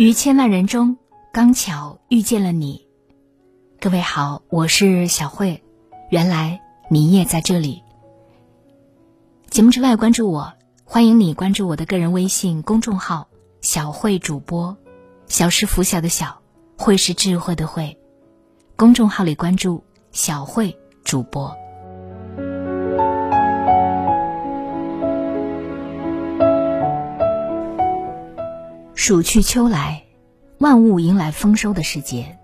于千万人中，刚巧遇见了你。各位好，我是小慧。原来你也在这里。节目之外，关注我，欢迎你关注我的个人微信公众号“小慧主播”。小是拂晓的小，慧是智慧的慧。公众号里关注“小慧主播”。暑去秋来，万物迎来丰收的时节。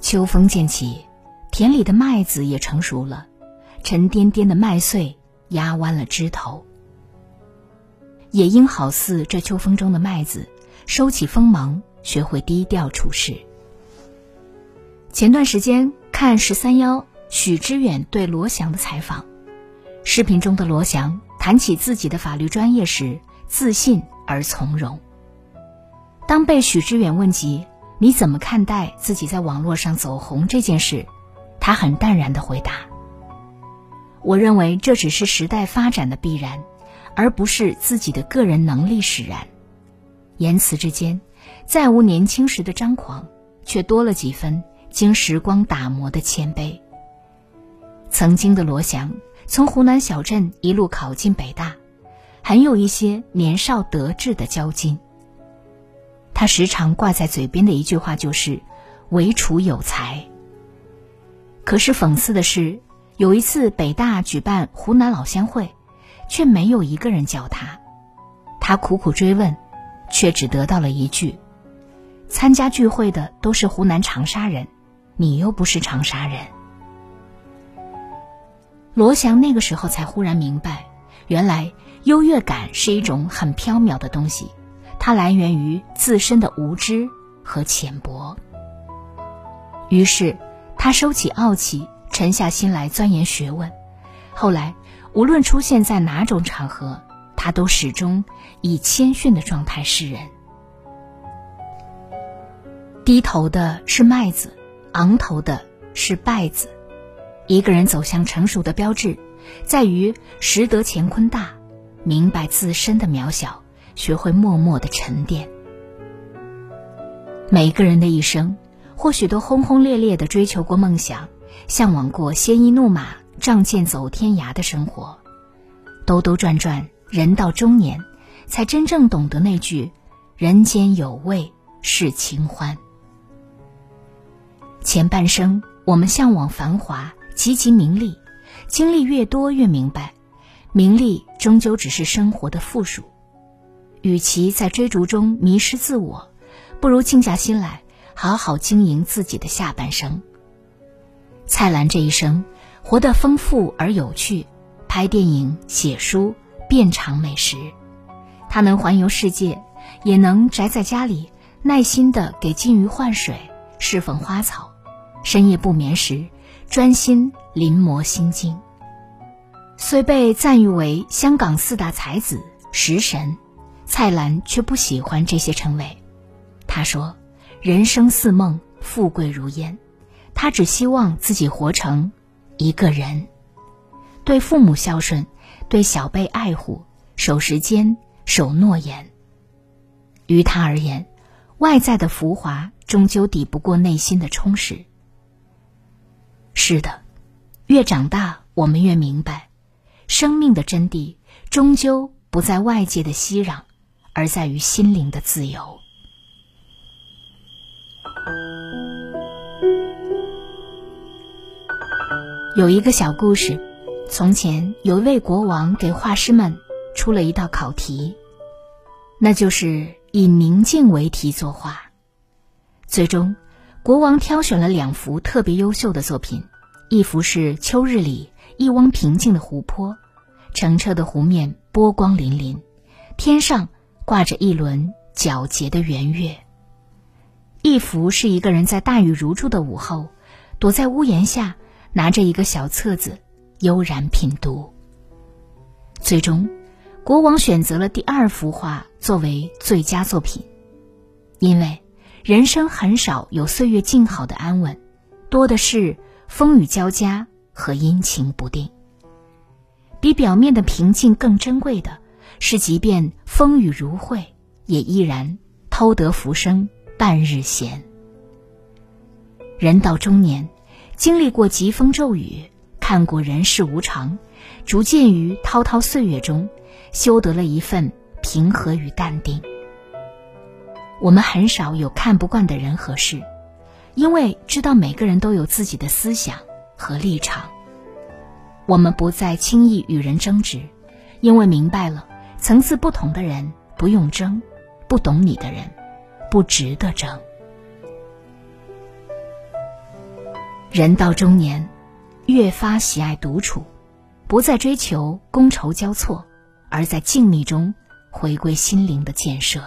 秋风渐起，田里的麦子也成熟了，沉甸甸的麦穗压弯了枝头。也应好似这秋风中的麦子，收起锋芒，学会低调处事。前段时间看十三幺许知远对罗翔的采访，视频中的罗翔谈起自己的法律专业时，自信而从容。当被许知远问及你怎么看待自己在网络上走红这件事，他很淡然的回答：“我认为这只是时代发展的必然，而不是自己的个人能力使然。”言辞之间，再无年轻时的张狂，却多了几分经时光打磨的谦卑。曾经的罗翔从湖南小镇一路考进北大，很有一些年少得志的骄矜。他时常挂在嘴边的一句话就是“唯楚有才”。可是讽刺的是，有一次北大举办湖南老乡会，却没有一个人叫他。他苦苦追问，却只得到了一句：“参加聚会的都是湖南长沙人，你又不是长沙人。”罗翔那个时候才忽然明白，原来优越感是一种很缥缈的东西。它来源于自身的无知和浅薄。于是，他收起傲气，沉下心来钻研学问。后来，无论出现在哪种场合，他都始终以谦逊的状态示人。低头的是麦子，昂头的是稗子。一个人走向成熟的标志，在于识得乾坤大，明白自身的渺小。学会默默的沉淀。每一个人的一生，或许都轰轰烈烈的追求过梦想，向往过鲜衣怒马、仗剑走天涯的生活。兜兜转转，人到中年，才真正懂得那句“人间有味是清欢”。前半生，我们向往繁华、汲汲名利，经历越多，越明白，名利终究只是生活的附属。与其在追逐中迷失自我，不如静下心来，好好经营自己的下半生。蔡澜这一生活得丰富而有趣，拍电影、写书、遍尝美食。他能环游世界，也能宅在家里，耐心的给金鱼换水、侍奉花草，深夜不眠时，专心临摹心经。虽被赞誉为香港四大才子、食神。蔡澜却不喜欢这些称谓，他说：“人生似梦，富贵如烟。”他只希望自己活成一个人，对父母孝顺，对小辈爱护，守时间，守诺言。于他而言，外在的浮华终究抵不过内心的充实。是的，越长大，我们越明白，生命的真谛终究不在外界的熙攘。而在于心灵的自由。有一个小故事：从前有一位国王给画师们出了一道考题，那就是以宁静为题作画。最终，国王挑选了两幅特别优秀的作品，一幅是秋日里一汪平静的湖泊，澄澈的湖面波光粼粼，天上。挂着一轮皎洁的圆月。一幅是一个人在大雨如注的午后，躲在屋檐下，拿着一个小册子，悠然品读。最终，国王选择了第二幅画作为最佳作品，因为人生很少有岁月静好的安稳，多的是风雨交加和阴晴不定。比表面的平静更珍贵的。是，即便风雨如晦，也依然偷得浮生半日闲。人到中年，经历过疾风骤雨，看过人世无常，逐渐于滔滔岁月中，修得了一份平和与淡定。我们很少有看不惯的人和事，因为知道每个人都有自己的思想和立场。我们不再轻易与人争执，因为明白了层次不同的人不用争，不懂你的人不值得争。人到中年，越发喜爱独处，不再追求觥筹交错，而在静谧中回归心灵的建设。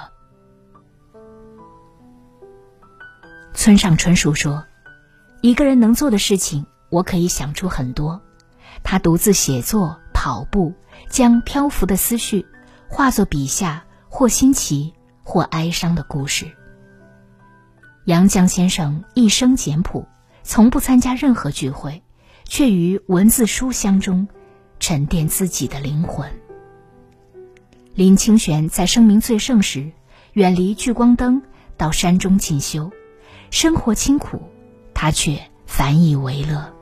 村上春树说：“一个人能做的事情，我可以想出很多。”他独自写作、跑步，将漂浮的思绪化作笔下或新奇或哀伤的故事。杨绛先生一生简朴，从不参加任何聚会，却于文字书香中沉淀自己的灵魂。林清玄在声名最盛时，远离聚光灯，到山中进修。生活清苦，他却反以为乐。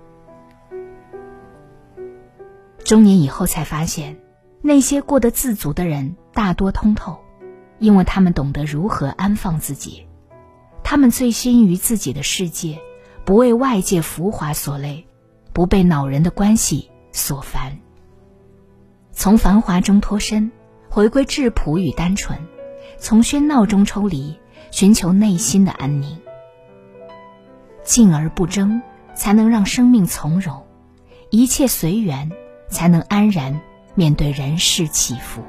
中年以后才发现，那些过得自足的人大多通透，因为他们懂得如何安放自己，他们醉心于自己的世界，不为外界浮华所累，不被恼人的关系所烦。从繁华中脱身，回归质朴与单纯，从喧闹中抽离，寻求内心的安宁。静而不争，才能让生命从容；一切随缘，才能安然面对人世起伏。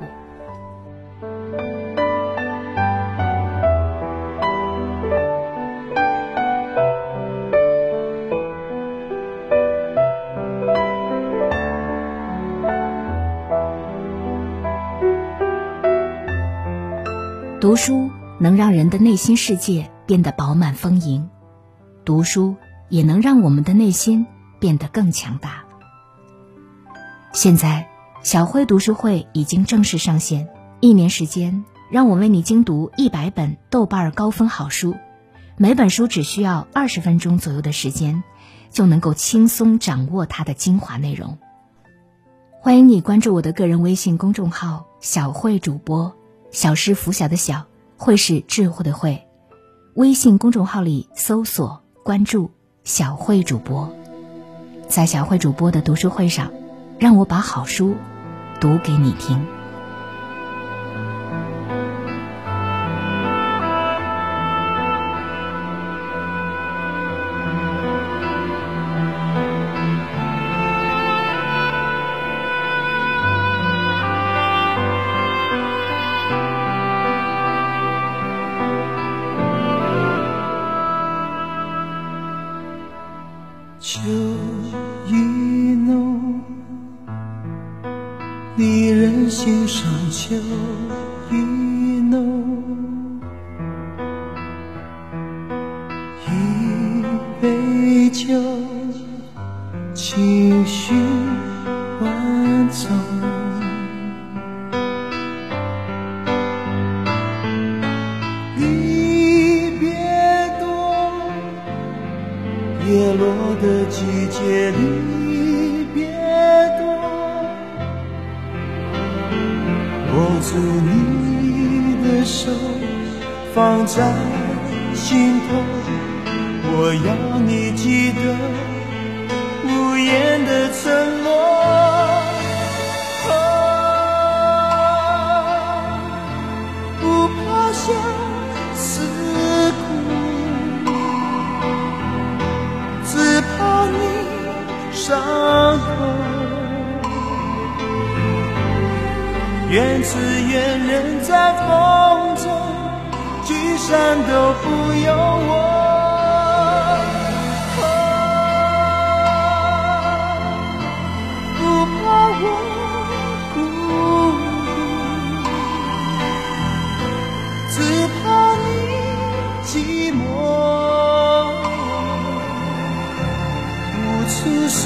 读书能让人的内心世界变得饱满丰盈。读书也能让我们的内心变得更强大。现在，小辉读书会已经正式上线，一年时间，让我为你精读一百本豆瓣高分好书，每本书只需要二十分钟左右的时间，就能够轻松掌握它的精华内容。欢迎你关注我的个人微信公众号“小慧主播”，小是拂晓的小，慧是智慧的慧，微信公众号里搜索。关注小慧主播，在小慧主播的读书会上，让我把好书读给你听。就情绪万种离别多叶落的季节离别多握住你的手放在心头我要你记得无言的承诺。不怕相思苦，只怕你伤口。缘字缘人在风中。聚散都不由我。怕我孤独。只怕你寂寞。无处说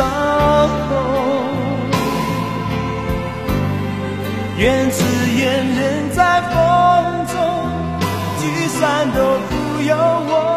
伤痛。愿只愿人在风中，聚散都不由我。